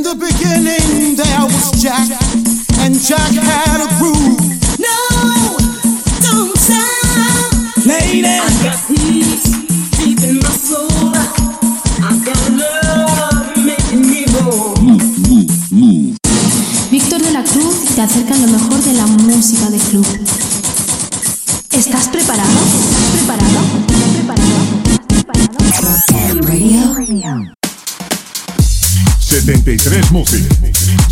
In the beginning there was Jack, and Jack had a groove. No, don't stop. Lady, I got peace deep in my soul. I got love making me whole. Víctor de la Cruz te acerca lo mejor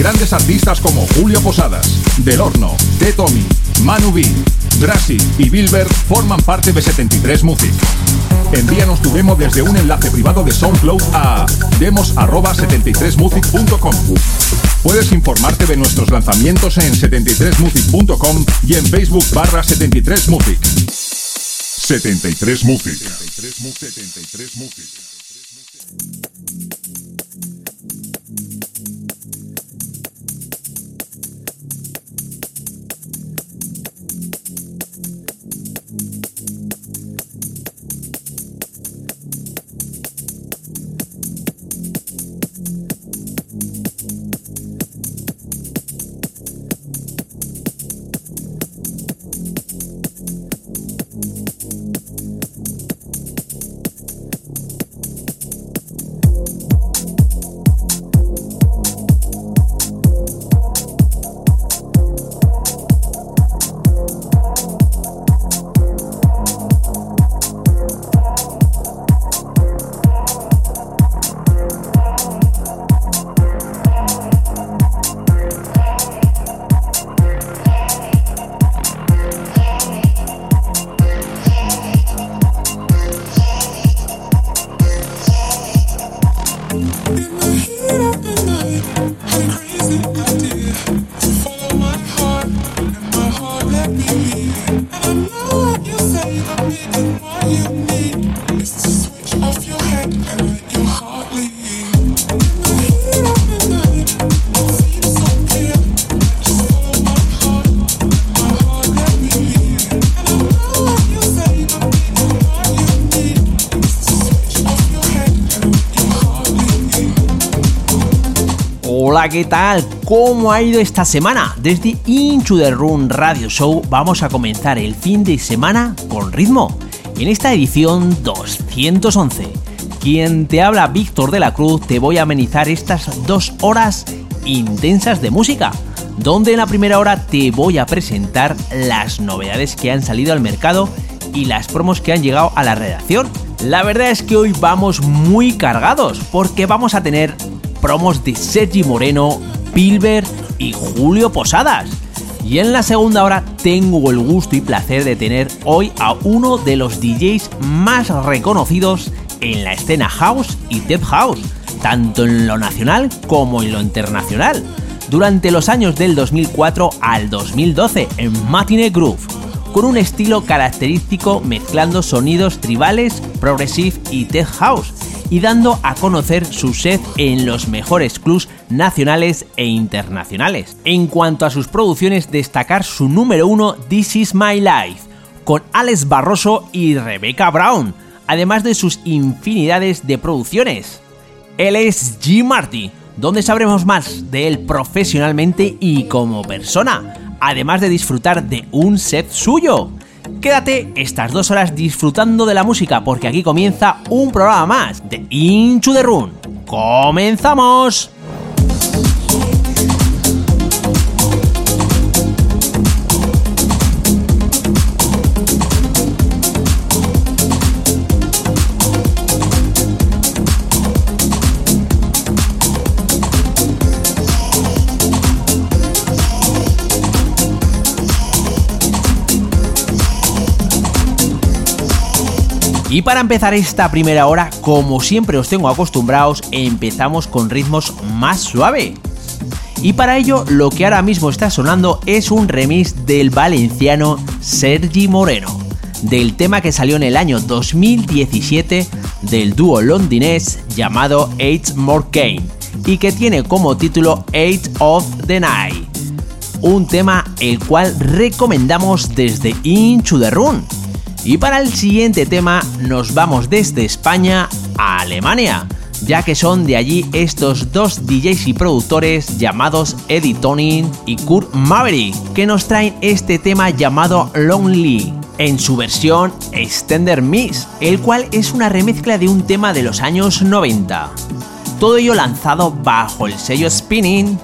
Grandes artistas como Julio Posadas, Del Horno, T. Tommy, Manu B, Drassi y Bilber forman parte de 73 Music. Envíanos tu demo desde un enlace privado de SoundCloud a demos@73music.com. Puedes informarte de nuestros lanzamientos en 73music.com y en Facebook barra 73music. 73 Music. 73 ¿qué tal? ¿Cómo ha ido esta semana? Desde Into the Room Radio Show vamos a comenzar el fin de semana con ritmo. En esta edición 211, quien te habla Víctor de la Cruz, te voy a amenizar estas dos horas intensas de música, donde en la primera hora te voy a presentar las novedades que han salido al mercado y las promos que han llegado a la redacción. La verdad es que hoy vamos muy cargados porque vamos a tener promos de Sergi Moreno, Pilber y Julio Posadas. Y en la segunda hora tengo el gusto y placer de tener hoy a uno de los DJs más reconocidos en la escena house y tech house, tanto en lo nacional como en lo internacional, durante los años del 2004 al 2012 en Matinee Groove, con un estilo característico mezclando sonidos tribales, progressive y tech house, y dando a conocer su set en los mejores clubs nacionales e internacionales. En cuanto a sus producciones, destacar su número uno This Is My Life, con Alex Barroso y Rebecca Brown, además de sus infinidades de producciones. Él es G. Marty, donde sabremos más de él profesionalmente y como persona, además de disfrutar de un set suyo. Quédate estas dos horas disfrutando de la música porque aquí comienza un programa más de Into the Room. ¡Comenzamos! Y para empezar esta primera hora, como siempre os tengo acostumbrados, empezamos con ritmos más suave. Y para ello, lo que ahora mismo está sonando es un remix del valenciano Sergi Moreno, del tema que salió en el año 2017 del dúo londinés llamado Eight More Kane y que tiene como título Eight of the Night. Un tema el cual recomendamos desde Into the Run. Y para el siguiente tema nos vamos desde España a Alemania ya que son de allí estos dos DJs y productores llamados Eddie Tonin y Kurt Maverick, que nos traen este tema llamado Lonely en su versión Extender Mix, el cual es una remezcla de un tema de los años 90. Todo ello lanzado bajo el sello Spinning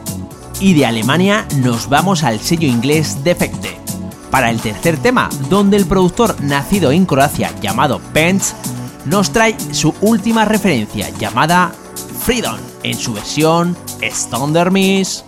y de Alemania nos vamos al sello inglés Defecte para el tercer tema, donde el productor nacido en Croacia llamado Pence nos trae su última referencia llamada Freedom en su versión Thunder Miss.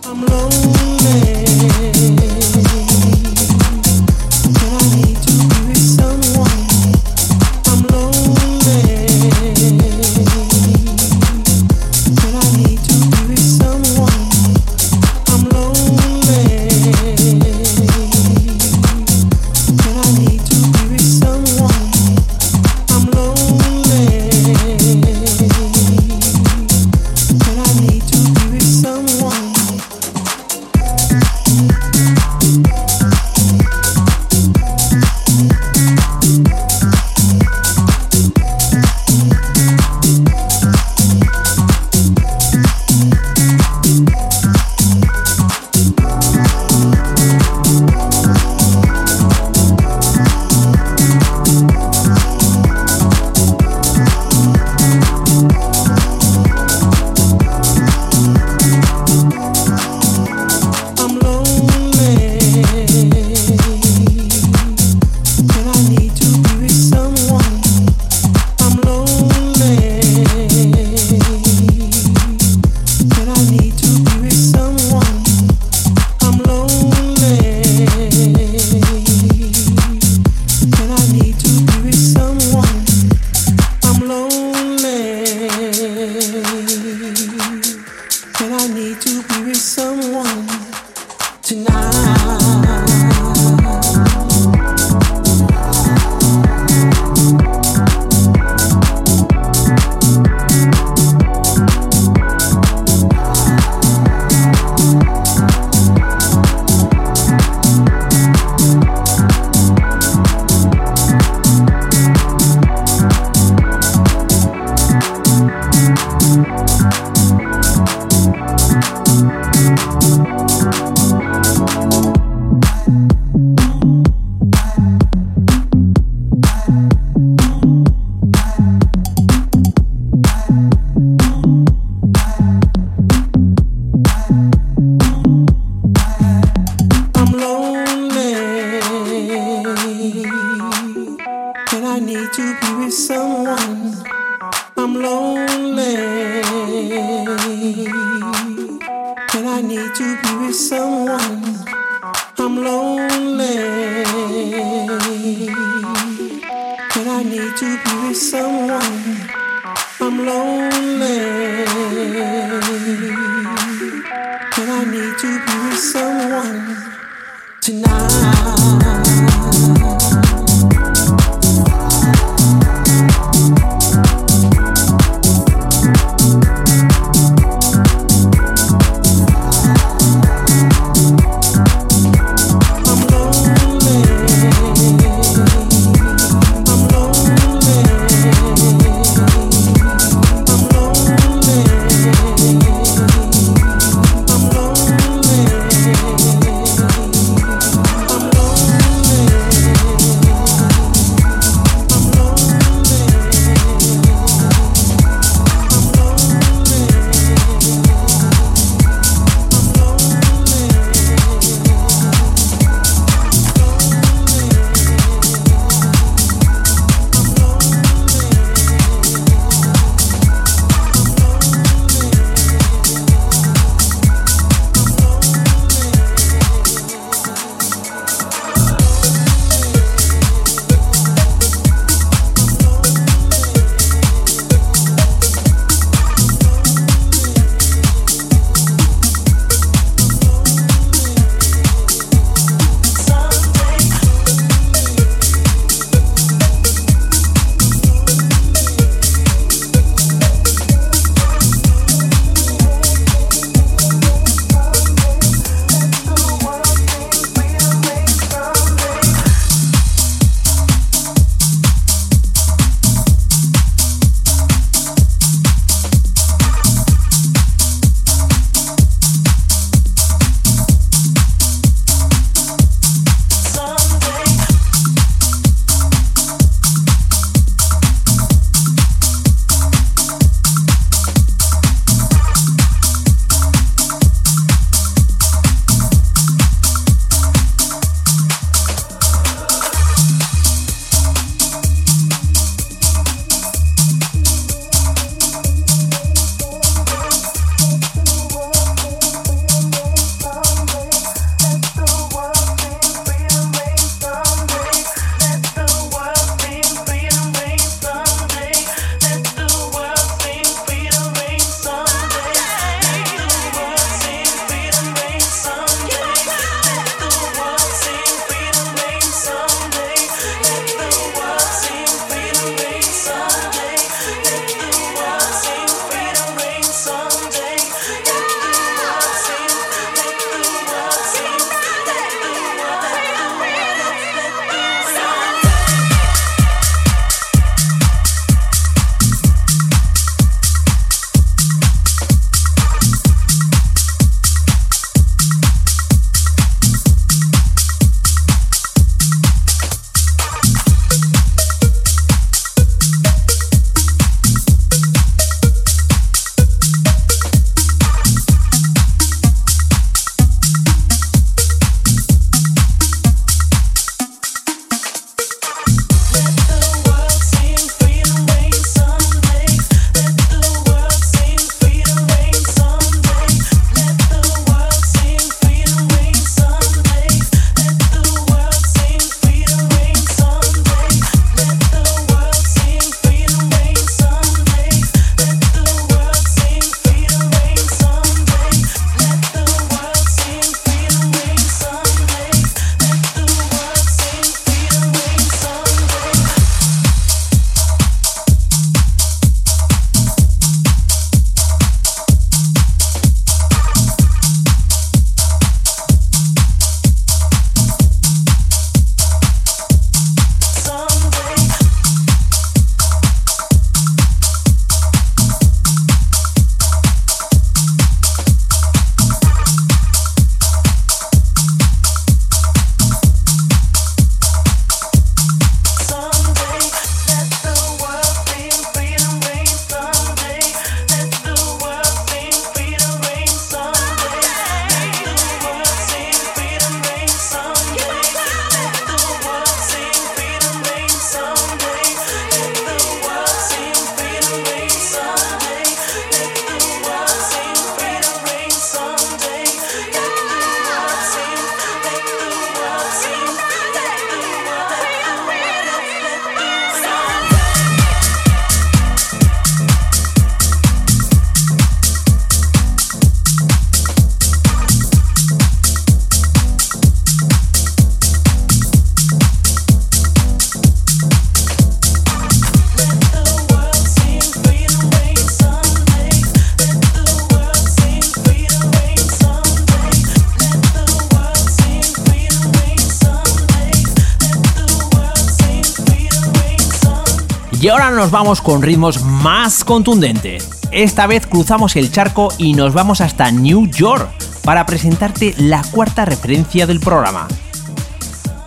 Nos vamos con ritmos más contundentes. Esta vez cruzamos el charco y nos vamos hasta New York para presentarte la cuarta referencia del programa.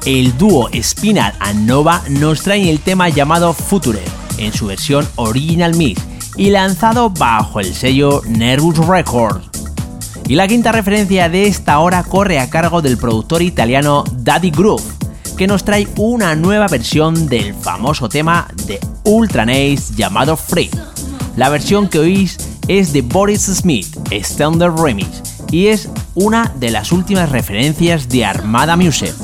El dúo Spinal and Nova nos trae el tema llamado Future en su versión Original Mix y lanzado bajo el sello Nervous Records. Y la quinta referencia de esta hora corre a cargo del productor italiano Daddy Groove, que nos trae una nueva versión del famoso tema de Ultra Nice llamado Free. La versión que oís es de Boris Smith, Standard Remix, y es una de las últimas referencias de Armada Music,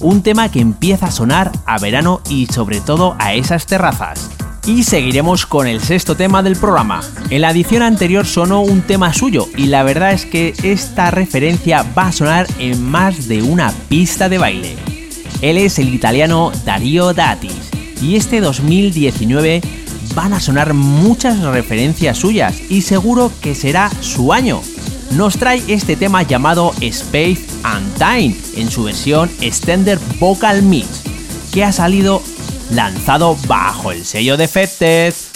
un tema que empieza a sonar a verano y sobre todo a esas terrazas. Y seguiremos con el sexto tema del programa. En la edición anterior sonó un tema suyo y la verdad es que esta referencia va a sonar en más de una pista de baile. Él es el italiano Dario Datis y este 2019 van a sonar muchas referencias suyas y seguro que será su año. Nos trae este tema llamado Space and Time en su versión Extender Vocal Mix, que ha salido lanzado bajo el sello de.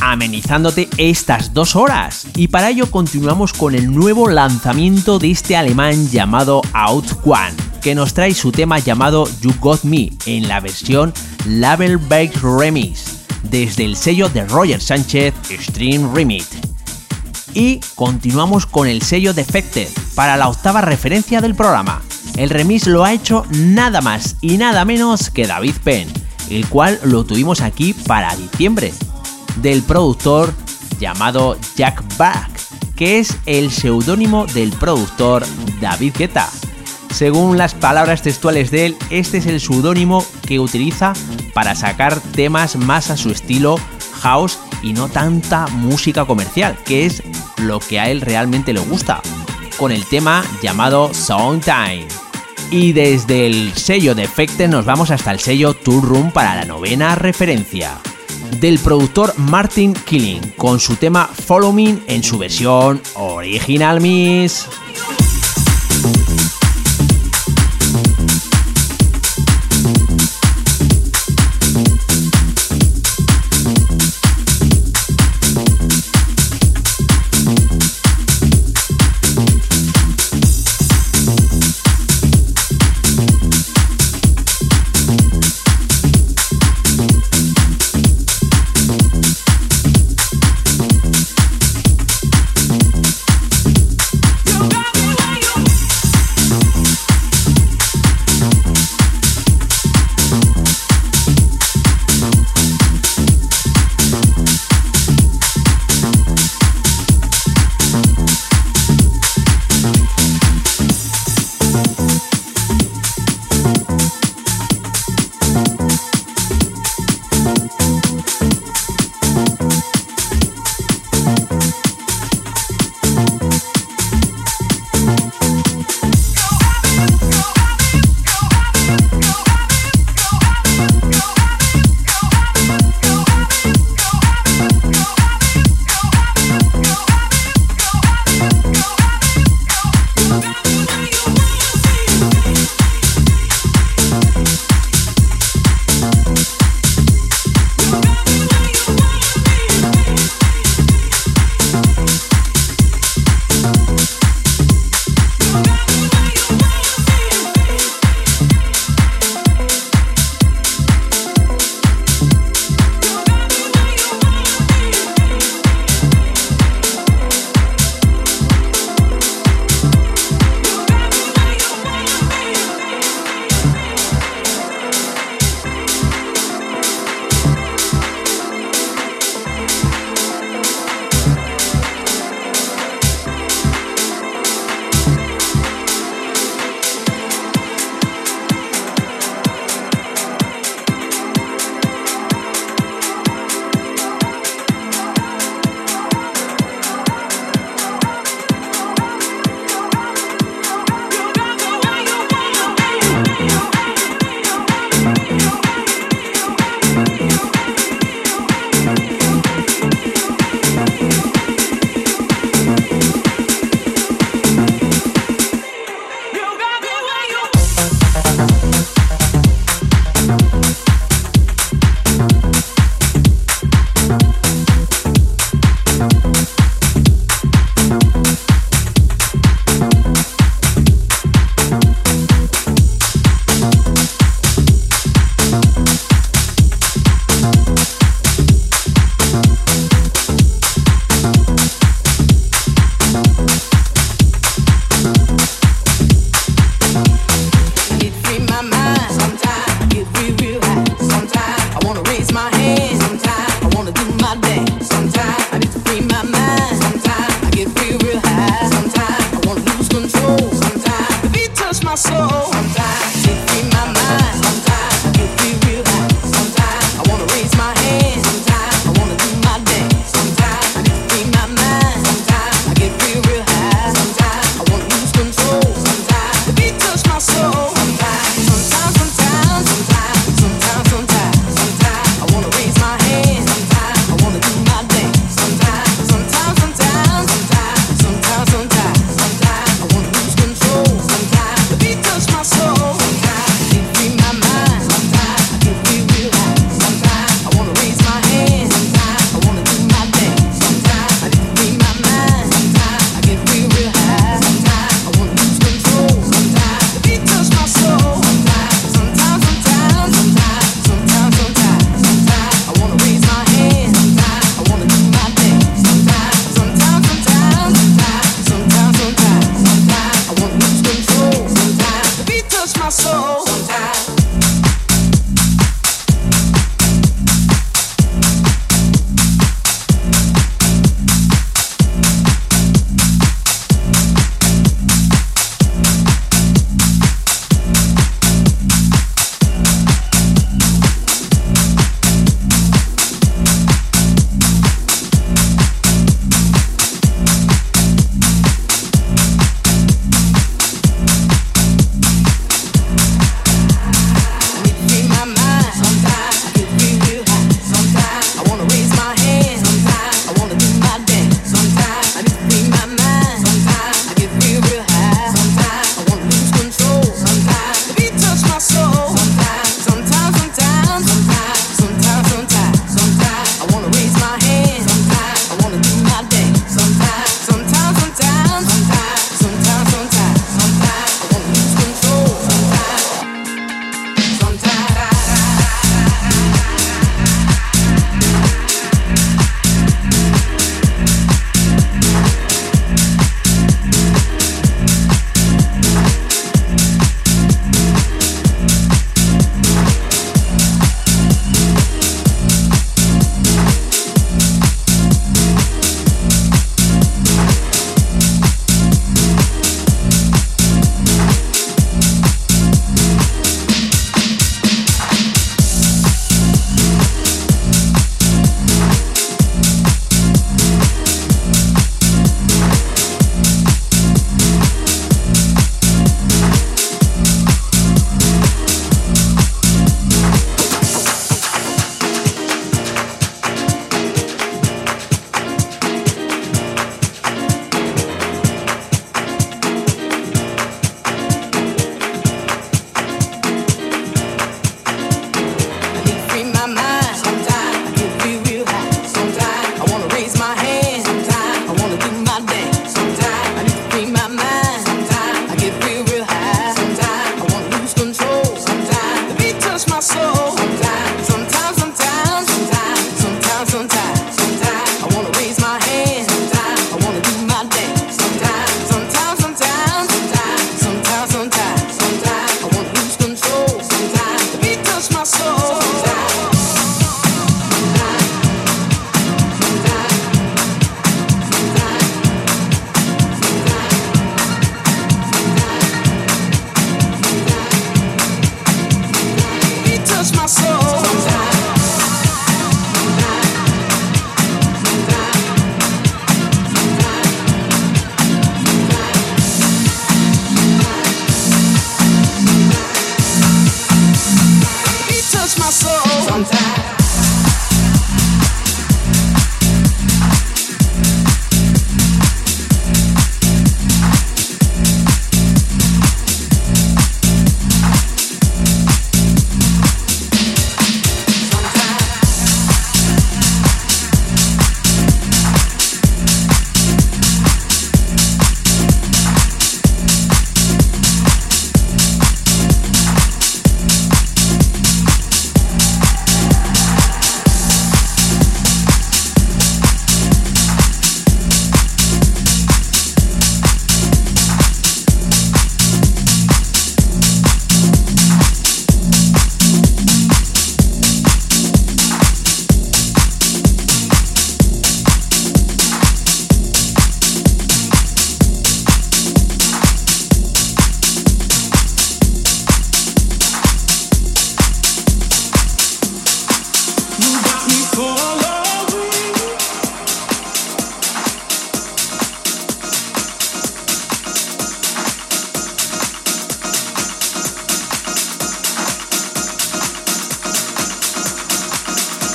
Amenizándote estas dos horas. Y para ello continuamos con el nuevo lanzamiento de este alemán llamado Out One, que nos trae su tema llamado You Got Me en la versión Label Baked Remix, desde el sello de Roger Sánchez Stream Remit. Y continuamos con el sello Defected para la octava referencia del programa. El remix lo ha hecho nada más y nada menos que David Penn el cual lo tuvimos aquí para diciembre, del productor llamado Jack Back, que es el seudónimo del productor David Guetta. Según las palabras textuales de él, este es el seudónimo que utiliza para sacar temas más a su estilo house y no tanta música comercial, que es lo que a él realmente le gusta, con el tema llamado Time. Y desde el sello de Effecte nos vamos hasta el sello Tour Room para la novena referencia. Del productor Martin Killing con su tema Follow Me en su versión original Miss.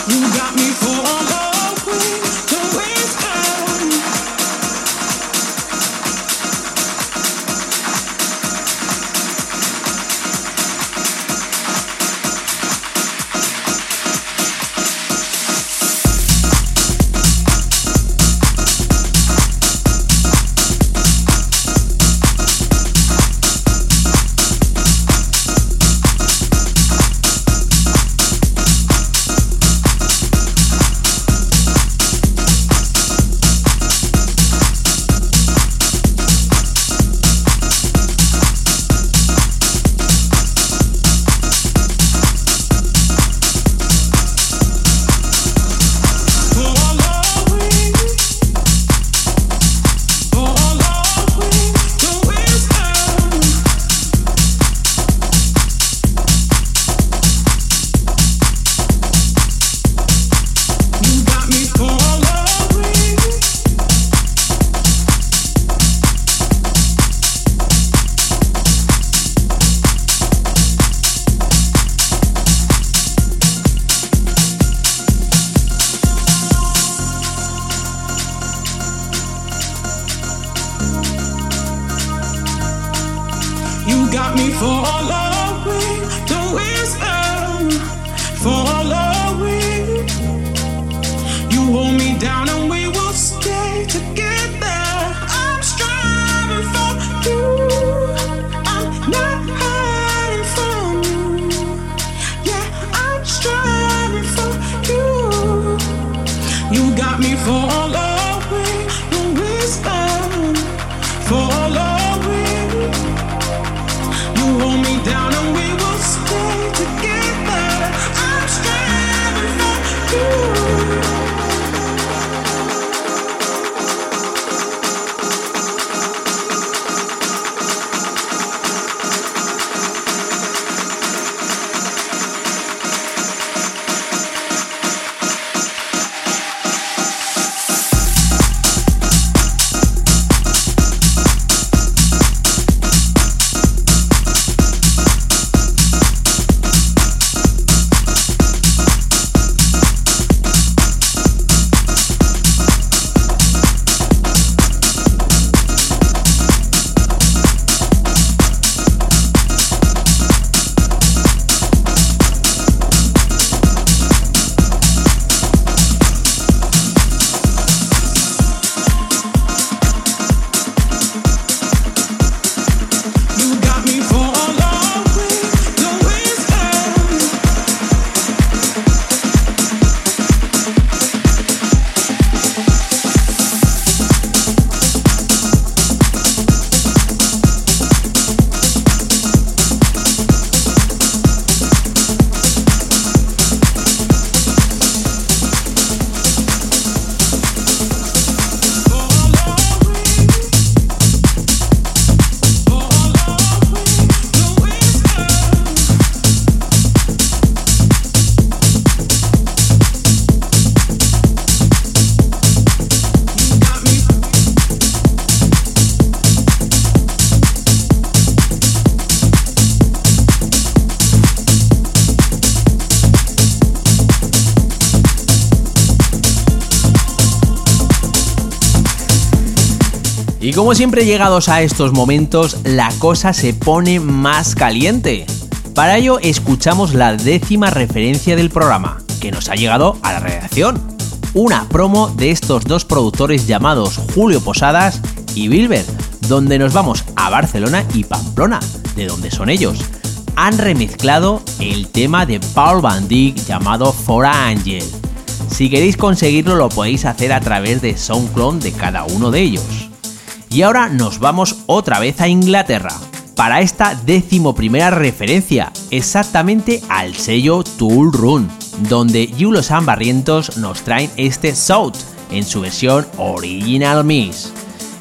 You got me for a Y como siempre llegados a estos momentos, la cosa se pone más caliente. Para ello escuchamos la décima referencia del programa, que nos ha llegado a la redacción. Una promo de estos dos productores llamados Julio Posadas y Bilber, donde nos vamos a Barcelona y Pamplona, de donde son ellos. Han remezclado el tema de Paul Van Dyck llamado For Angel. Si queréis conseguirlo lo podéis hacer a través de SoundCloud de cada uno de ellos. Y ahora nos vamos otra vez a Inglaterra, para esta decimoprimera referencia, exactamente al sello Tool Run, donde Yulo San Barrientos nos traen este South en su versión Original Miss.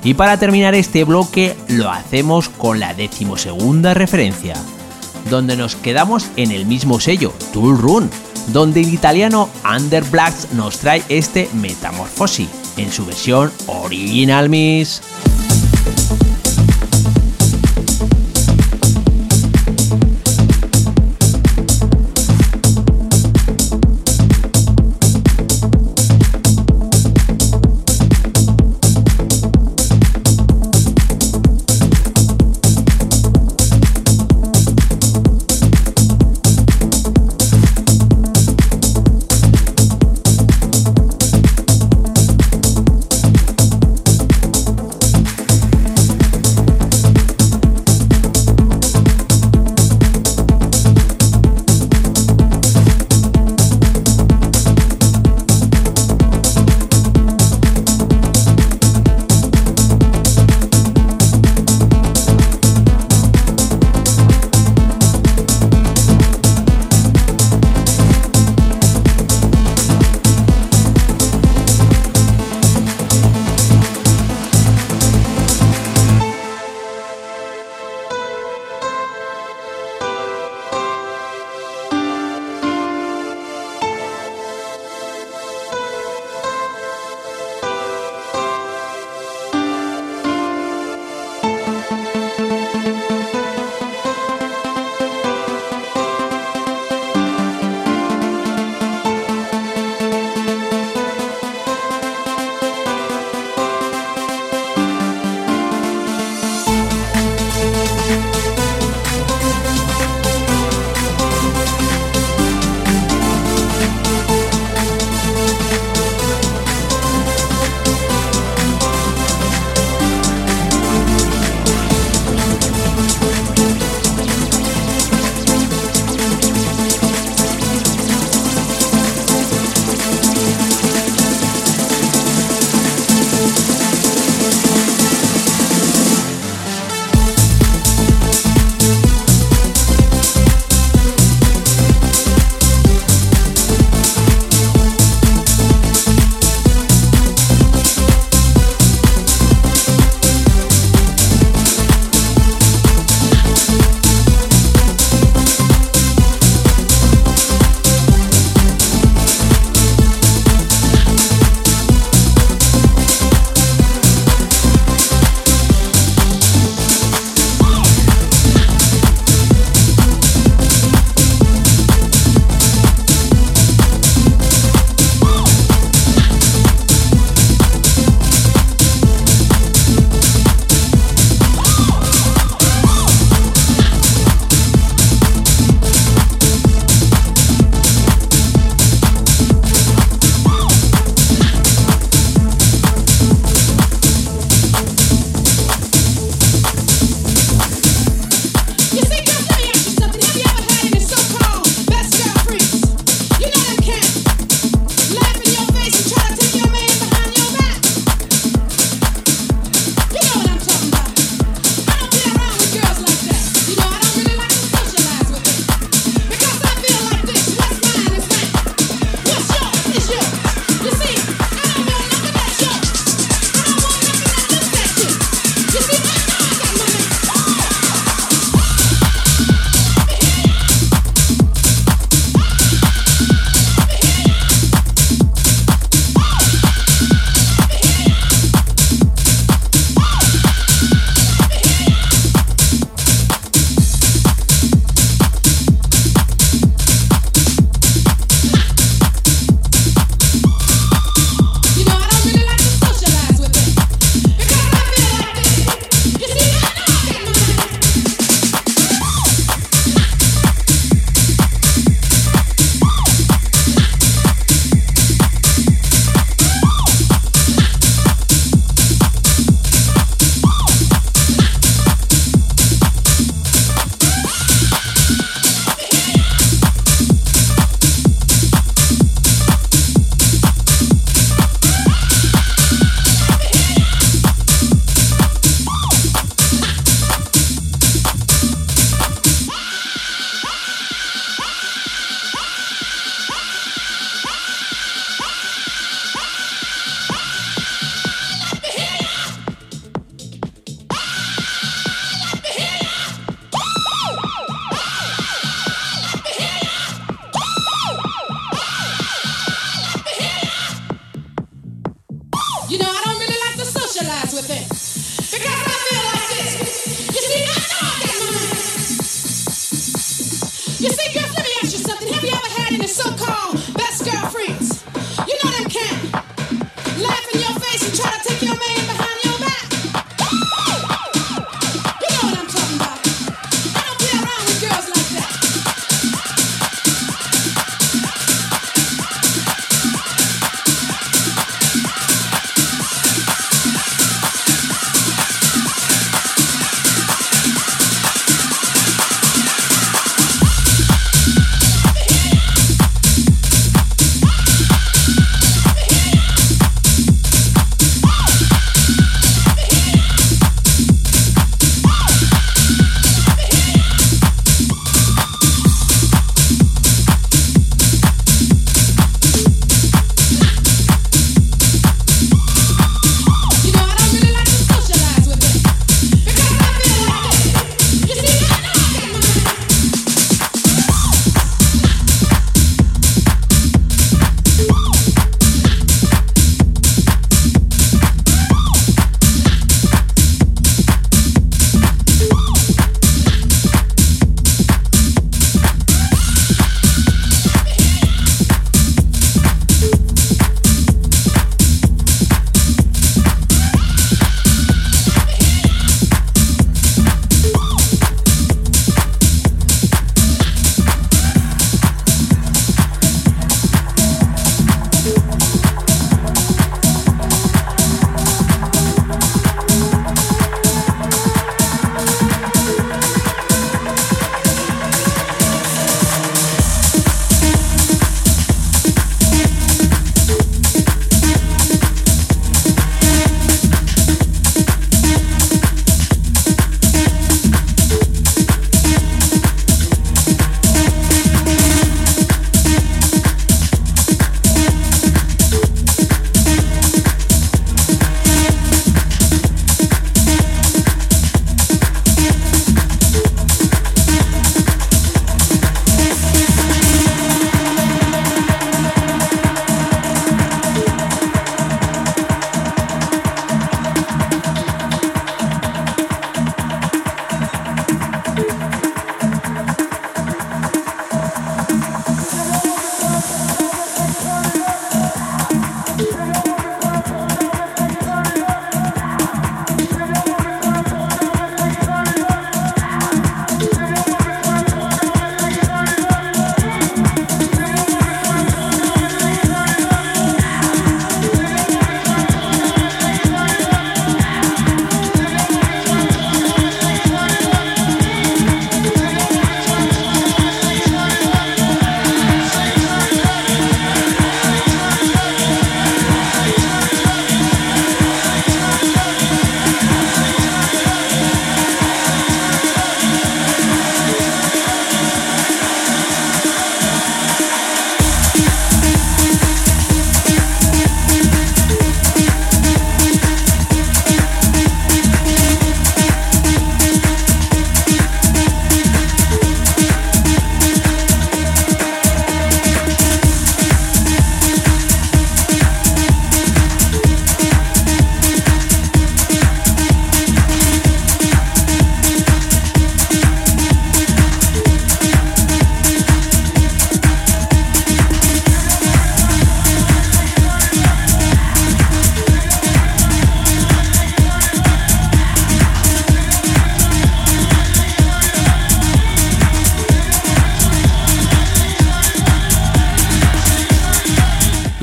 Y para terminar este bloque lo hacemos con la decimosegunda referencia, donde nos quedamos en el mismo sello, Tool Run, donde el italiano Under Blacks nos trae este Metamorphosis en su versión Original Miss.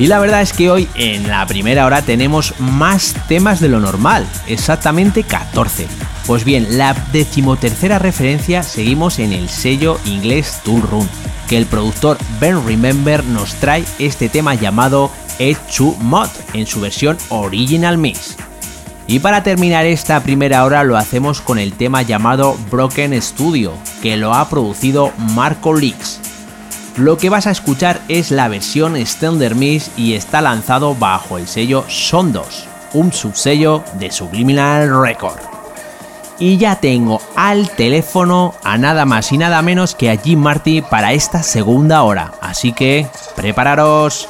Y la verdad es que hoy en la primera hora tenemos más temas de lo normal, exactamente 14. Pues bien, la decimotercera referencia seguimos en el sello inglés Tool Room, que el productor Ben Remember nos trae este tema llamado Edge 2 Mod en su versión Original Mix. Y para terminar esta primera hora lo hacemos con el tema llamado Broken Studio, que lo ha producido Marco Leaks. Lo que vas a escuchar es la versión Standard Mix y está lanzado bajo el sello Sondos, un subsello de Subliminal Record. Y ya tengo al teléfono a nada más y nada menos que a Jim Marty para esta segunda hora, así que prepararos.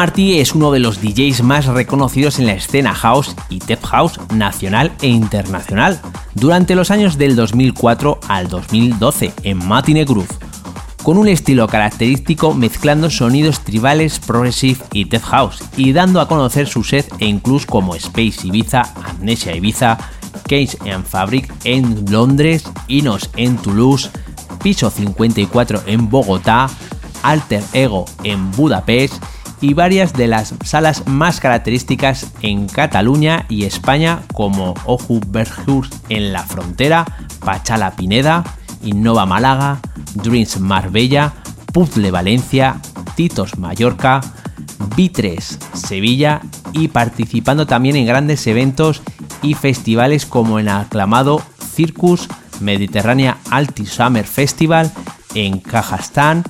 Jim Marty es uno de los DJs más reconocidos en la escena house y tech house nacional e internacional durante los años del 2004 al 2012 en Matine Groove, con un estilo característico mezclando sonidos tribales, progressive y tech house y dando a conocer su set en clubs como Space Ibiza, Amnesia Ibiza, Cage Fabric en Londres, Inos en Toulouse, Piso 54 en Bogotá, Alter Ego en Budapest y varias de las salas más características en Cataluña y España como Oju Berghus en la frontera, Pachala Pineda, Innova Málaga, Dreams Marbella, Puzzle Valencia, Titos Mallorca, Vitres Sevilla y participando también en grandes eventos y festivales como el aclamado Circus Mediterránea Alti Summer Festival en Kazajstán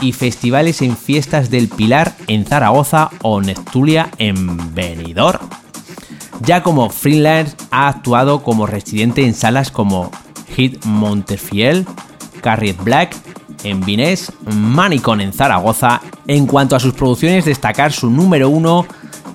y festivales en Fiestas del Pilar en Zaragoza o Neptulia en Benidorm. Ya como freelance ha actuado como residente en salas como Hit Montefiel, Carriet Black en Vines, Manicon en Zaragoza. En cuanto a sus producciones, destacar su número uno,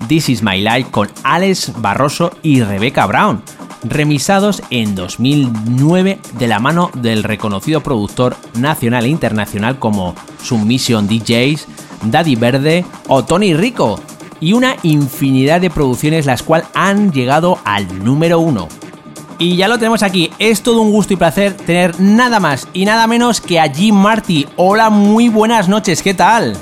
This Is My Life con Alex Barroso y Rebecca Brown, remisados en 2009 de la mano del reconocido productor nacional e internacional como Submission DJs, Daddy Verde o Tony Rico, y una infinidad de producciones las cuales han llegado al número uno. Y ya lo tenemos aquí, es todo un gusto y placer tener nada más y nada menos que a Jim Marty. Hola, muy buenas noches, ¿qué tal?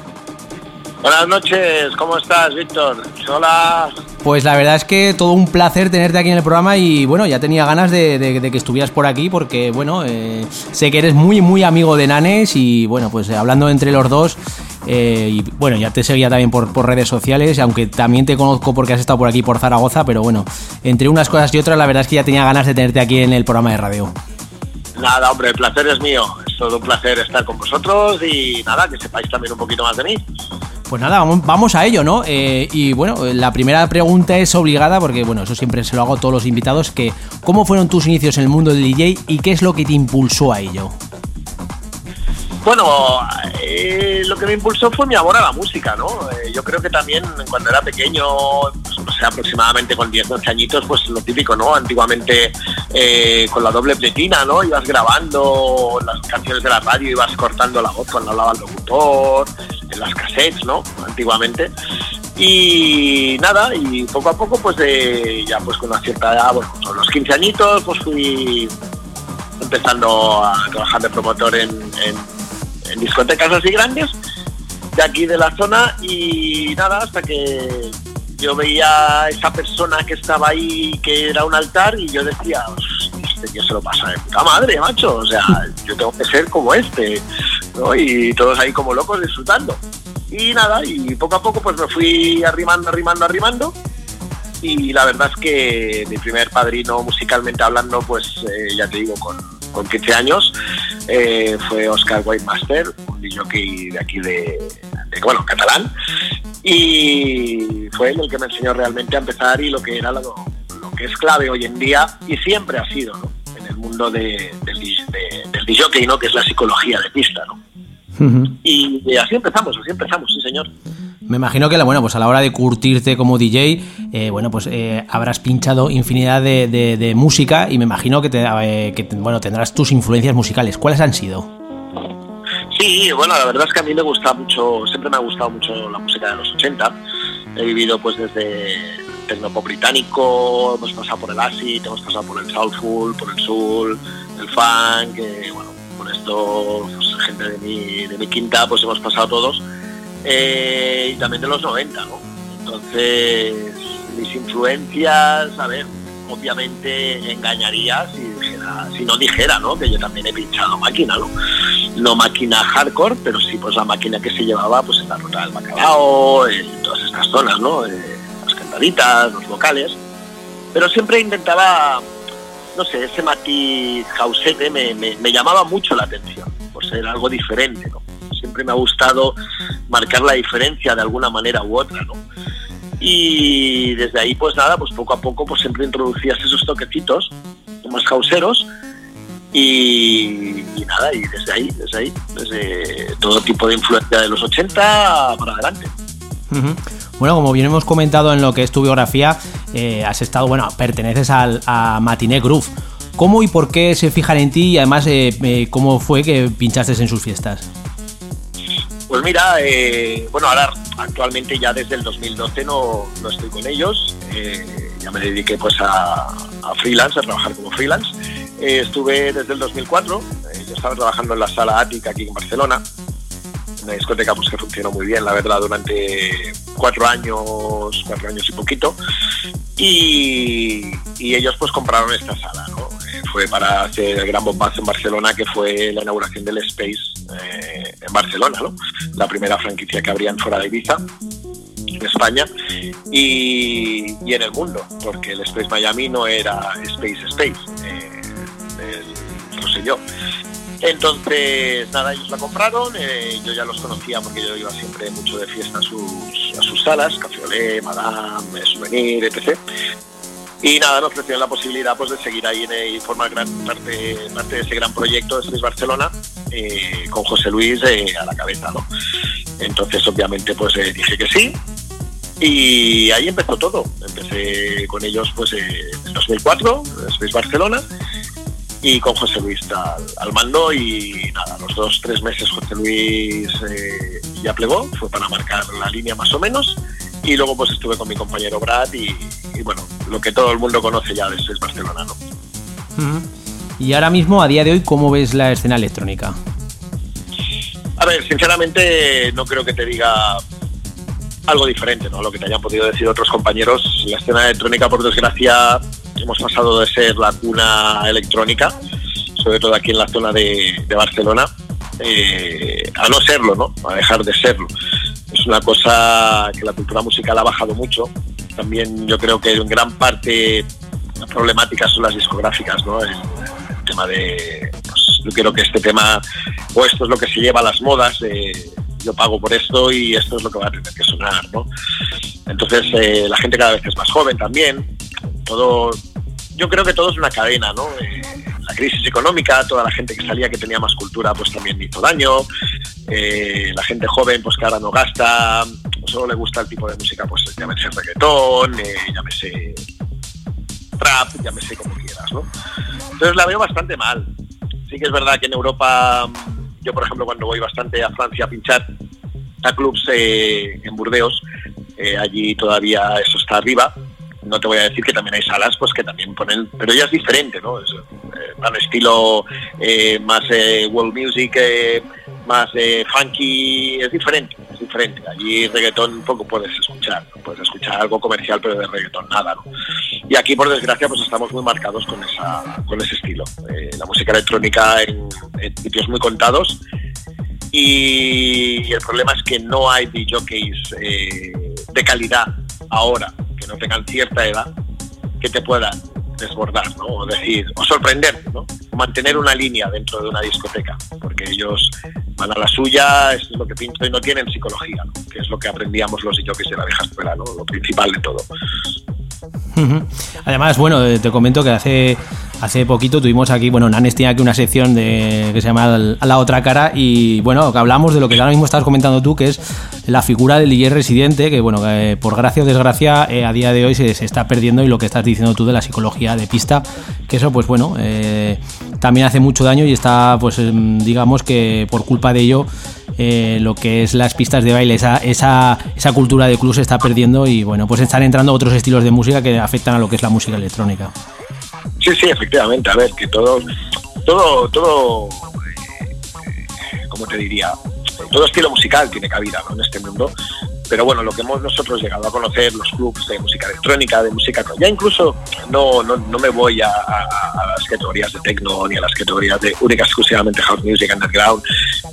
Buenas noches, ¿cómo estás, Víctor? Hola. Pues la verdad es que todo un placer tenerte aquí en el programa y bueno, ya tenía ganas de, que estuvieras por aquí porque bueno, eh, sé que eres muy muy amigo de Nanes y bueno, pues hablando entre los dos eh, y bueno, ya te seguía también por, por, redes sociales, aunque también te conozco porque has estado por aquí por Zaragoza, pero bueno, entre unas cosas y otras la verdad es que ya tenía ganas de tenerte aquí en el programa de radio. Nada, hombre, el placer es mío. Es todo un placer estar con vosotros y nada, que sepáis también un poquito más de mí. Pues nada, vamos a ello, ¿no? Eh, y bueno, la primera pregunta es obligada, porque bueno, eso siempre se lo hago a todos los invitados, que ¿cómo fueron tus inicios en el mundo del DJ y qué es lo que te impulsó a ello? Bueno, eh, lo que me impulsó fue mi amor a la música, ¿no? Eh, yo creo que también cuando era pequeño, pues, no sé, aproximadamente con 10, 12 añitos, pues lo típico, ¿no? Antiguamente con la doble pletina, ¿no? Ibas grabando las canciones de la radio, ibas cortando la voz cuando hablaba el locutor, en las cassettes, ¿no? Antiguamente. Y nada, y poco a poco, pues de, ya pues con una cierta edad, bueno, con los 15 añitos, pues fui empezando a trabajar de promotor en, en, discotecas así grandes de aquí de la zona y nada, hasta que yo veía esa persona que estaba ahí, que era un altar, y yo decía, este tío se lo pasa de puta madre, macho, o sea, yo tengo que ser como este, y todos ahí como locos disfrutando. Y nada, y poco a poco pues me fui arrimando, arrimando, arrimando. Y la verdad es que mi primer padrino musicalmente hablando, pues eh, ya te digo, con, con 15 años, eh, fue Oscar Whitemaster, un DJ de aquí de, bueno, catalán. Y fue él el que me enseñó realmente a empezar y lo que era lo, lo que es clave hoy en día y siempre ha sido en el mundo de, del, de, del DJ, ¿no? que es la psicología de pista. ¿no? Y así empezamos, así empezamos, sí señor. Me imagino que bueno, pues a la hora de curtirte como DJ, eh, bueno, pues eh, habrás pinchado infinidad de, música y me imagino que, te, eh, que, bueno, tendrás tus influencias musicales. ¿Cuáles han sido? Sí, bueno, la verdad es que a mí me gusta mucho, siempre me ha gustado mucho la música de los 80. He vivido pues desde el tecnopop británico, hemos pasado por el acid, hemos pasado por el soulful, por el soul, el funk, bueno, con esto pues, gente de mi, de mi quinta pues hemos pasado todos eh, y también de los 90, ¿no? Entonces mis influencias, a ver, obviamente engañaría si, dijera, si no dijera, ¿no? Que yo también he pinchado máquina, ¿no? No máquina hardcore, pero sí pues la máquina que se llevaba pues en la ruta del bacalao, en todas estas zonas, ¿no? Eh, las cantaditas, los vocales. Pero siempre intentaba no sé, ese matiz jausete me, me, llamaba mucho la atención, por ser algo diferente, ¿no? Siempre me ha gustado marcar la diferencia de alguna manera u otra, ¿no? Y desde ahí, pues nada, pues poco a poco, pues siempre introducías esos toquecitos más jauseros y, y, nada, y desde ahí, desde ahí, desde todo tipo de influencia de los 80 para adelante. Ujú. Bueno, como bien hemos comentado en lo que es tu biografía, eh, has estado, bueno, perteneces al, a Matiné Groove. ¿Cómo y por qué se fijan en ti y además eh, eh, cómo fue que pinchaste en sus fiestas? Pues mira, bueno, ahora actualmente ya desde el 2012 no, no estoy con ellos. ya me dediqué pues a, a freelance, a trabajar como freelance. Estuve desde el 2004. eh, yo estaba trabajando en la sala Ática aquí en Barcelona. Una discoteca pues que funcionó muy bien, la verdad, durante cuatro años, cuatro años y poquito. Y, ellos pues compraron esta sala, ¿no? Eh, fue para hacer el gran bombazo en Barcelona, que fue la inauguración del Space eh, en Barcelona, ¿no? La primera franquicia que abrían fuera de Ibiza, en España, y, en el mundo, porque el Space Miami no era Space Space, eh, el Rosselló. Entonces, nada, ellos la compraron, eh, yo ya los conocía porque yo iba siempre mucho de fiesta a sus, salas, Café Olé, Madame, Souvenir, etc. Y nada, nos ofrecieron la posibilidad pues, de seguir ahí en, eh, y formar parte, parte de ese gran proyecto de Barcelona eh, con José Luis eh, a la cabeza. ¿no? Entonces, obviamente, pues eh, dije que sí. Y ahí empezó todo. Empecé con ellos pues en 2004, Space Barcelona, y con José Luis al, al mando. Y nada, los dos, tres meses José Luis eh, ya plegó, fue para marcar la línea más o menos. Y luego pues estuve con mi compañero Brad y, y, bueno, lo que todo el mundo conoce ya de Space Barcelona, ¿no? Ujú. Y ahora mismo, a día de hoy, ¿cómo ves la escena electrónica? A ver, sinceramente no creo que te diga algo diferente, ¿no? Lo que te hayan podido decir otros compañeros. La escena electrónica, por desgracia, hemos pasado de ser la cuna electrónica, sobre todo aquí en la zona de, Barcelona, eh, a no serlo, ¿no? A dejar de serlo. Es una cosa que la cultura musical ha bajado mucho. También yo creo que en gran parte las problemáticas son las discográficas, ¿no? El, tema de, pues, yo creo que este tema, o esto es lo que se lleva a las modas, de yo pago por esto y esto es lo que va a tener que sonar, ¿no? Entonces eh, la gente cada vez es más joven también, todo, yo creo que todo es una cadena, ¿no? Eh, la crisis económica, toda la gente que salía que tenía más cultura pues también hizo daño, eh, la gente joven pues que ahora no gasta, solo le gusta el tipo de música pues llámese reggaetón, eh, llámese rap, llámese como quieras, ¿no? Entonces la veo bastante mal. Sí que es verdad que en Europa, yo por ejemplo cuando voy bastante a Francia a pinchar a clubs eh, en Burdeos, eh, allí todavía eso está arriba. No te voy a decir que también hay salas pues que también ponen, pero ya es diferente, ¿no? Es eh, al estilo eh, más eh, world music, eh, más eh, funky, es diferente, es diferente. Allí reggaetón poco puedes escuchar, puedes escuchar algo comercial, pero de reggaetón nada, ¿no? Y aquí, por desgracia, pues estamos muy marcados con, esa, con ese estilo. Eh, la música electrónica en, en sitios muy contados y el problema es que no hay DJs eh, de calidad ahora que no tengan cierta edad que te puedan desbordar, ¿no? O decir, o sorprenderte, ¿no? Mantener una línea dentro de una discoteca, porque ellos van a la suya, es lo que pinto y no tienen psicología, ¿no? Que es lo que aprendíamos los DJs de la vieja escuela, ¿no? Lo principal de todo. Además, bueno, eh, te comento que hace hace poquito tuvimos aquí, bueno, Nanes tiene aquí una sección de, que se llama la otra cara y bueno, hablamos de lo que ahora mismo estás comentando tú, que es la figura del DJ residente, que bueno, que, eh, por gracia o desgracia eh, a día de hoy se, se está perdiendo y lo que estás diciendo tú de la psicología de pista, que eso pues bueno, eh, también hace mucho daño y está pues em, digamos que por culpa de ello eh, lo que es las pistas de baile, esa, esa, esa cultura de club se está perdiendo y bueno, pues están entrando otros estilos de música que afectan a lo que es la música electrónica. Sí, sí, efectivamente. A ver, que todo, todo, todo, eh, ¿cómo te diría? Todo estilo musical tiene cabida ¿no? en este mundo. Pero bueno, lo que hemos nosotros llegado a conocer, los clubs de música electrónica, de música... Ya incluso no, no, no me voy a, a- a las categorías de techno ni a las categorías de única exclusivamente house music underground,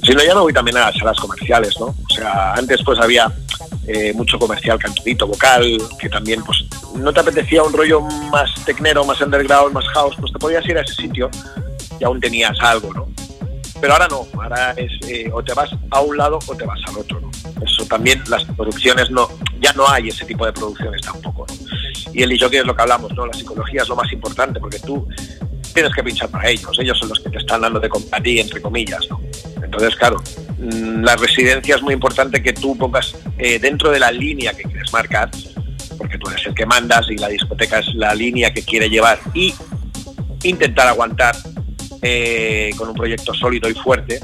sino ya me voy también a las salas comerciales, ¿no? O sea, antes pues había eh, mucho comercial cantudito, vocal, que también pues no te apetecía un rollo más tecnero, más underground, más house, pues te podías ir a ese sitio y aún tenías algo, ¿no? Pero ahora no, ahora es eh, o te vas a un lado o te vas al otro, ¿no? Eso también, las producciones no, ya no hay ese tipo de producciones tampoco, ¿no? Y el que es lo que hablamos, ¿no? La psicología es lo más importante porque tú tienes que pinchar para ellos, ellos son los que te están dando de ti, entre comillas, ¿no? Entonces, claro, mm, la residencia es muy importante que tú pongas eh, dentro de la línea que quieres marcar, porque tú eres el que mandas y la discoteca es la línea que quiere llevar y intentar aguantar eh, con un proyecto sólido y fuerte,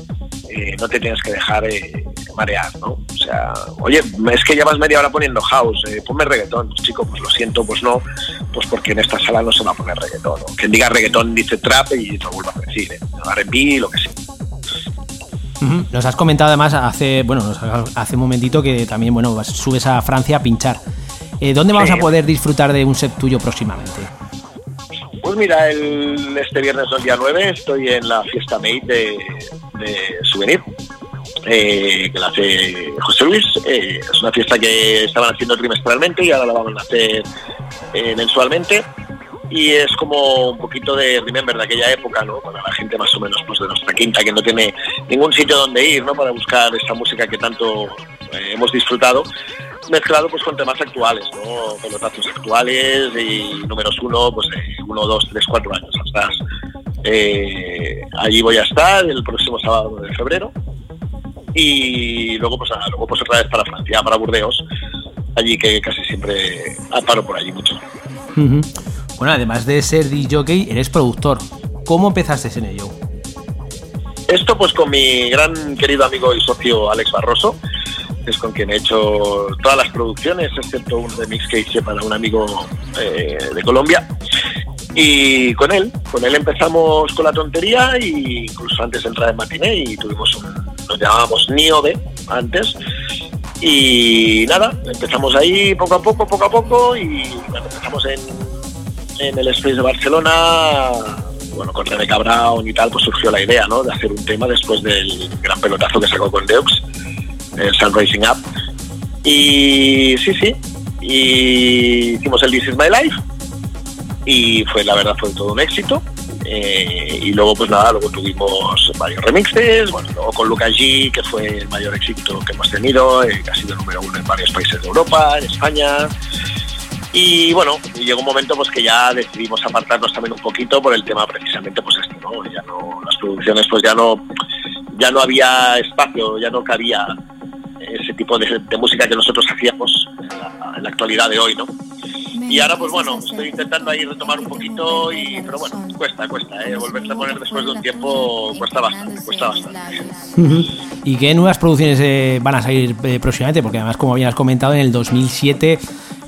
eh, no te tienes que dejar eh, marear, ¿no? O sea, oye, es que llevas media hora poniendo house, ponme reggaetón, pues chico, pues lo siento, pues no, pues porque en esta sala no se va a poner reggaetón, ¿no? Quien diga reggaetón dice trap y lo vuelvo a decir, ¿eh? R&B, lo que sea. Nos has comentado además hace, bueno, hace un momentito que también, bueno, subes a Francia a pinchar. ¿Dónde vamos Sí. a poder disfrutar de un set tuyo próximamente? Pues mira, el, este viernes, el día 9, estoy en la fiesta Made de, Souvenir, eh, que la hace José Luis. Eh, es una fiesta que estaban haciendo trimestralmente y ahora la vamos a hacer eh, mensualmente. Y es como un poquito de remember de aquella época, ¿no? Para la gente más o menos pues de nuestra quinta que no tiene ningún sitio donde ir, ¿no? Para buscar esa música que tanto eh, hemos disfrutado mezclado pues con temas actuales, ¿no? Pelotazos actuales y números uno, pues de uno, dos, tres, cuatro años atrás. Eh, allí voy a estar el próximo sábado de febrero y luego pues, nada, luego pues otra vez para Francia, para Burdeos, allí que casi siempre paro por allí mucho. Ujú. Bueno, además de ser DJ, eres productor. ¿Cómo empezaste en ello? Esto pues con mi gran querido amigo y socio Alex Barroso, es con quien he hecho todas las producciones, excepto un remix que hice para un amigo eh, de Colombia. Y con él, con él empezamos con la tontería y incluso antes de entrar en matiné y tuvimos un, nos llamábamos Niobe antes. Y nada, empezamos ahí poco a poco, poco a poco y bueno, empezamos en, en el Space de Barcelona, bueno, con Rebeca Brown y tal, pues surgió la idea, ¿no? De hacer un tema después del gran pelotazo que sacó con Deux, el Sun Rising Up. Y sí, sí, y hicimos el This Is My Life y fue, la verdad, fue todo un éxito. Eh, y luego, pues nada, luego tuvimos varios remixes, bueno, luego con Luca G, que fue el mayor éxito que hemos tenido, eh, que ha sido número uno en varios países de Europa, en España. Y bueno, llegó un momento pues que ya decidimos apartarnos también un poquito por el tema precisamente pues este, ¿no? Ya no, las producciones pues ya no, ya no había espacio, ya no cabía tipo de, de música que nosotros hacíamos en la, en la actualidad de hoy, ¿no? Y ahora, pues bueno, estoy intentando ahí retomar un poquito, y, pero bueno, cuesta, cuesta, ¿eh? Volverse a poner después de un tiempo cuesta bastante, cuesta bastante. ¿Y qué nuevas producciones eh, van a salir eh, próximamente? Porque además, como bien has comentado, en el 2007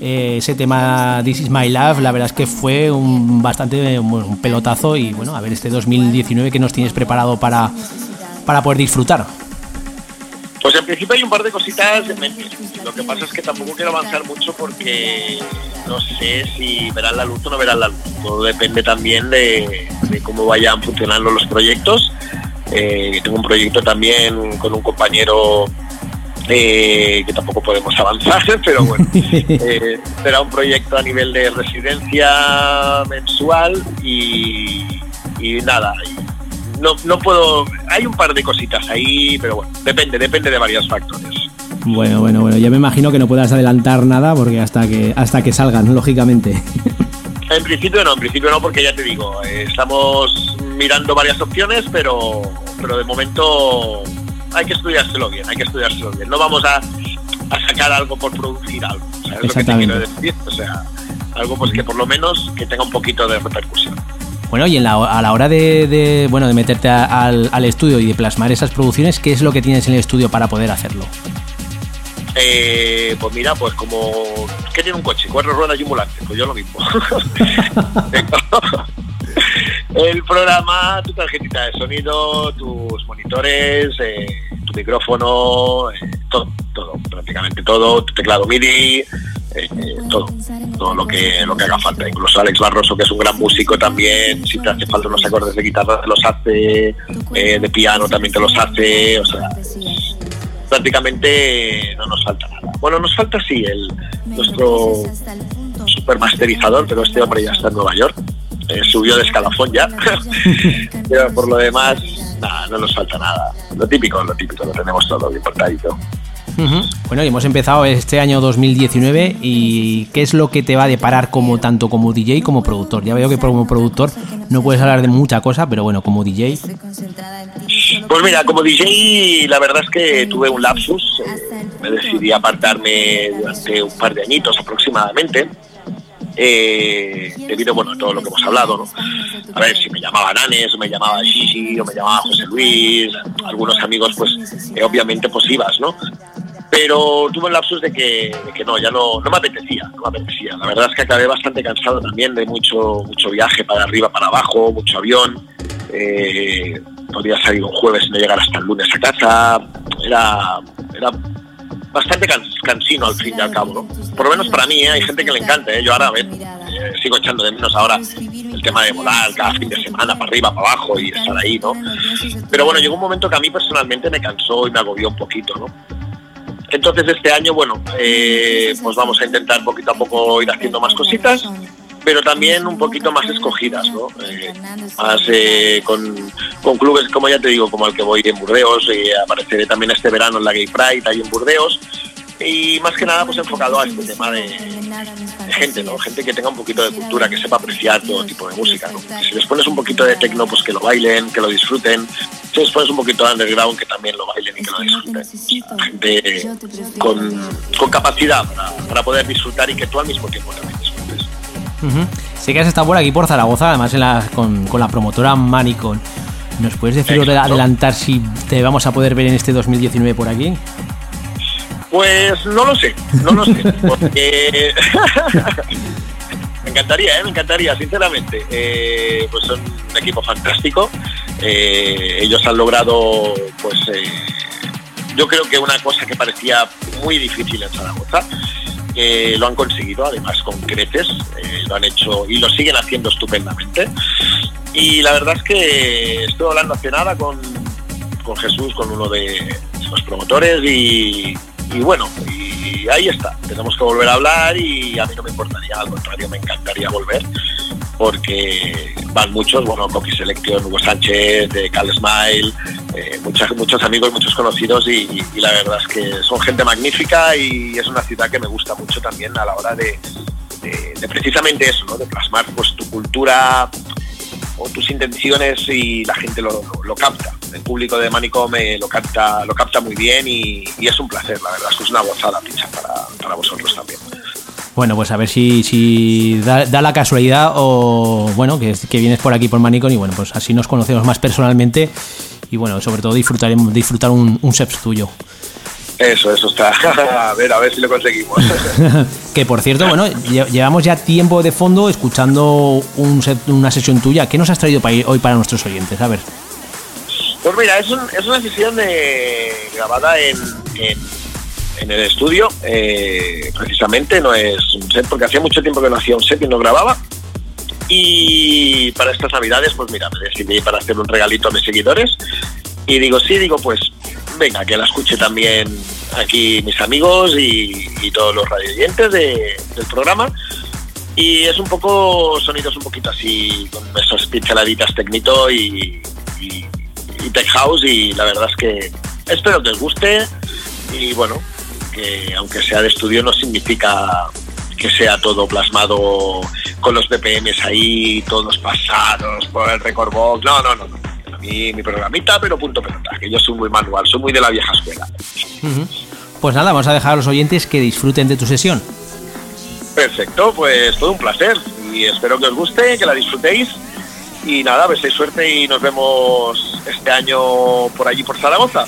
eh, ese tema This Is My Love, la verdad es que fue un bastante un, un pelotazo y bueno, a ver este 2019 que nos tienes preparado para, para poder disfrutar. Pues en principio hay un par de cositas en mente. Lo que pasa es que tampoco quiero avanzar mucho porque no sé si verán la luz o no verán la luz. Todo depende también de, de cómo vayan funcionando los proyectos. Eh, tengo un proyecto también con un compañero eh, que tampoco podemos avanzar, pero bueno, eh, será un proyecto a nivel de residencia mensual y, y nada, y no, no puedo, hay un par de cositas ahí, pero bueno, depende, depende de varios factores. Bueno, bueno, bueno, ya me imagino que no puedas adelantar nada porque hasta que hasta que salgan, lógicamente. En principio no, en principio no, porque ya te digo, eh, estamos mirando varias opciones, pero, pero de momento hay que estudiárselo bien, hay que estudiárselo bien. No vamos a, a sacar algo por producir algo, ¿sabes lo que te quiero decir? O sea, algo pues que por lo menos que tenga un poquito de repercusión. Bueno, y en la, a la hora de, de, bueno, de meterte a- al, al estudio y de plasmar esas producciones, ¿qué es lo que tienes en el estudio para poder hacerlo? Eh, pues mira, pues como que tiene un coche, cuatro ruedas y un volante, pues yo lo mismo. El programa, tu tarjetita de sonido, tus monitores, eh, tu micrófono, eh, todo, todo, prácticamente todo, tu teclado MIDI, eh, todo, todo lo que lo que haga falta. Incluso Alex Barroso, que es un gran músico también, si te hace falta unos acordes de guitarra te los hace, eh, de piano también te los hace, o sea, prácticamente no nos falta nada. Bueno, nos falta sí el nuestro super masterizador, pero este hombre ya está en Nueva York. Eh, subió de escalafón ya. pero por lo demás, nada, no nos falta nada. Lo típico, lo típico, lo tenemos todo bien portadito. Bueno, y hemos empezado este año 2019 y ¿qué es lo que te va a deparar como tanto como DJ como productor? Ya veo que como productor no puedes hablar de mucha cosa, pero bueno, como DJ. Pues mira, como DJ la verdad es que tuve un lapsus, eh, me decidí apartarme durante un par de añitos aproximadamente, eh, debido bueno, a todo lo que hemos hablado, ¿no? A ver, si me llamaba Nanes, o me llamaba Gigi, o me llamaba José Luis, algunos amigos, pues eh, obviamente pues ibas, ¿no? Pero tuve un lapsus de que, no, ya no, me apetecía, no me apetecía. La verdad es que acabé bastante cansado también de mucho, mucho viaje para arriba, para abajo, mucho avión. Eh, podía salir un jueves y no llegar hasta el lunes a casa. Era, era bastante cans- cansino al fin y al cabo, ¿no? Por lo menos para mí, ¿eh? hay gente que le encanta, ¿eh? Yo ahora, a ver, eh, sigo echando de menos ahora el tema de volar cada fin de semana, para arriba, para abajo y estar ahí, ¿no? Pero bueno, llegó un momento que a mí personalmente me cansó y me agobió un poquito, ¿no? Entonces este año, bueno, eh, pues vamos a intentar poquito a poco ir haciendo más cositas, pero también un poquito más escogidas, ¿no? Eh, más eh, con, clubes, como ya te digo, como el que voy en Burdeos, y apareceré también este verano en la Gay Pride, ahí en Burdeos, y más que nada pues enfocado a este tema de, de gente, ¿no? Gente que tenga un poquito de cultura, que sepa apreciar todo tipo de música, ¿no? Que si les pones un poquito de tecno, pues que lo bailen, que lo disfruten. Si les pones un poquito de underground, que también lo bailen y que lo disfruten. Gente con, con capacidad para, para poder disfrutar y que tú al mismo tiempo también disfrutes. Ujú. Sé que has estado por aquí por Zaragoza, además en la- con, con la promotora Manicon. ¿Nos puedes decir o adelantar si te vamos a poder ver en este 2019 por aquí? Pues no lo sé, no lo sé, porque me encantaría, ¿eh? me encantaría, sinceramente. Eh, pues son un equipo fantástico. Eh, ellos han logrado, pues, eh, yo creo que una cosa que parecía muy difícil en Zaragoza, eh, lo han conseguido, además con creces, eh, lo han hecho y lo siguen haciendo estupendamente. Y la verdad es que estoy hablando hace nada con, con Jesús, con uno de los promotores y, y bueno, y ahí está. Tenemos que volver a hablar y a mí no me importaría, al contrario, me encantaría volver porque van muchos, bueno, Coqui Selection, Hugo Sánchez, de Cal Smile, eh, muchas- muchos amigos, muchos conocidos y, la verdad es que son gente magnífica y es una ciudad que me gusta mucho también a la hora de- de precisamente eso, ¿no? de plasmar pues tu cultura o tus intenciones y la gente lo, lo- capta. El público de Manicome lo capta, lo capta muy bien y, es un placer, la verdad, es una gozada pinchar para, para vosotros también. Bueno, pues a ver si, si da, da la casualidad o bueno, que, que vienes por aquí por Manicon y bueno, pues así nos conocemos más personalmente y bueno, sobre todo disfrutaremos disfrutar un, un set tuyo. Eso, eso está. a ver, a ver si lo conseguimos. que por cierto, bueno, lle- llevamos ya tiempo de fondo escuchando un set- una sesión tuya. ¿Qué nos has traído hoy para nuestros oyentes? A ver. Pues mira, es, un- es una sesión de, grabada en, en, en el estudio, eh, precisamente, no es un set, porque hacía mucho tiempo que no hacía un set y no grababa. Y para estas navidades, pues mira, me decidí para hacer un regalito a mis seguidores. Y digo, sí, digo, pues venga, que la escuche también aquí mis amigos y, todos los radioyentes de- del programa. Y es un poco, sonidos un poquito así, con esas pinceladitas tecnito y, tech house. Y la verdad es que espero que os guste. Y bueno, que aunque sea de estudio no significa que sea todo plasmado con los BPMs ahí, todos pasados por el record box. No, no, no. Mí mi programita, pero punto pelota, que yo soy muy manual, soy muy de la vieja escuela. Pues nada, vamos a dejar a los oyentes que disfruten de tu sesión. Perfecto, pues todo un placer y espero que os guste, que la disfrutéis y nada, hay suerte y nos vemos este año por allí por Zaragoza.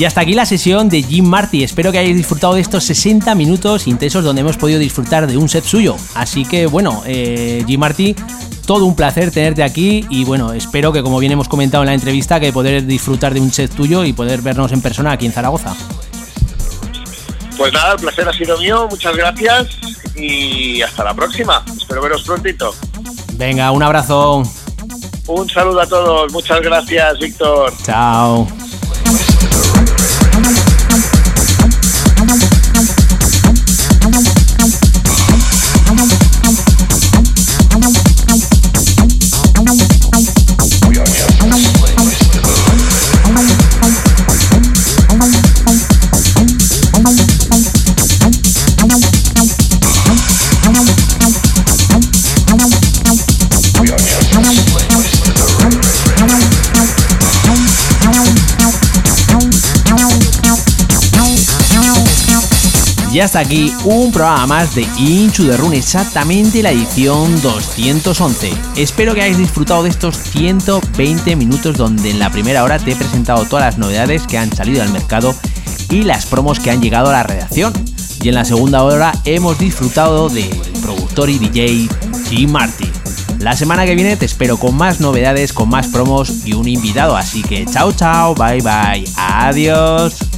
Y hasta aquí la sesión de Jim Marty. Espero que hayáis disfrutado de estos 60 minutos intensos donde hemos podido disfrutar de un set suyo. Así que bueno, eh, Jim Marty, todo un placer tenerte aquí y bueno, espero que como bien hemos comentado en la entrevista, que poder disfrutar de un set tuyo y poder vernos en persona aquí en Zaragoza. Pues nada, el placer ha sido mío, muchas gracias y hasta la próxima. Espero veros prontito. Venga, un abrazo. Un saludo a todos, muchas gracias, Víctor. Chao. Y hasta aquí un programa más de Inchu de Run, exactamente la edición 211. Espero que hayáis disfrutado de estos 120 minutos donde en la primera hora te he presentado todas las novedades que han salido al mercado y las promos que han llegado a la redacción. Y en la segunda hora hemos disfrutado del productor y DJ Jim Marty. La semana que viene te espero con más novedades, con más promos y un invitado. Así que chao chao, bye bye, adiós.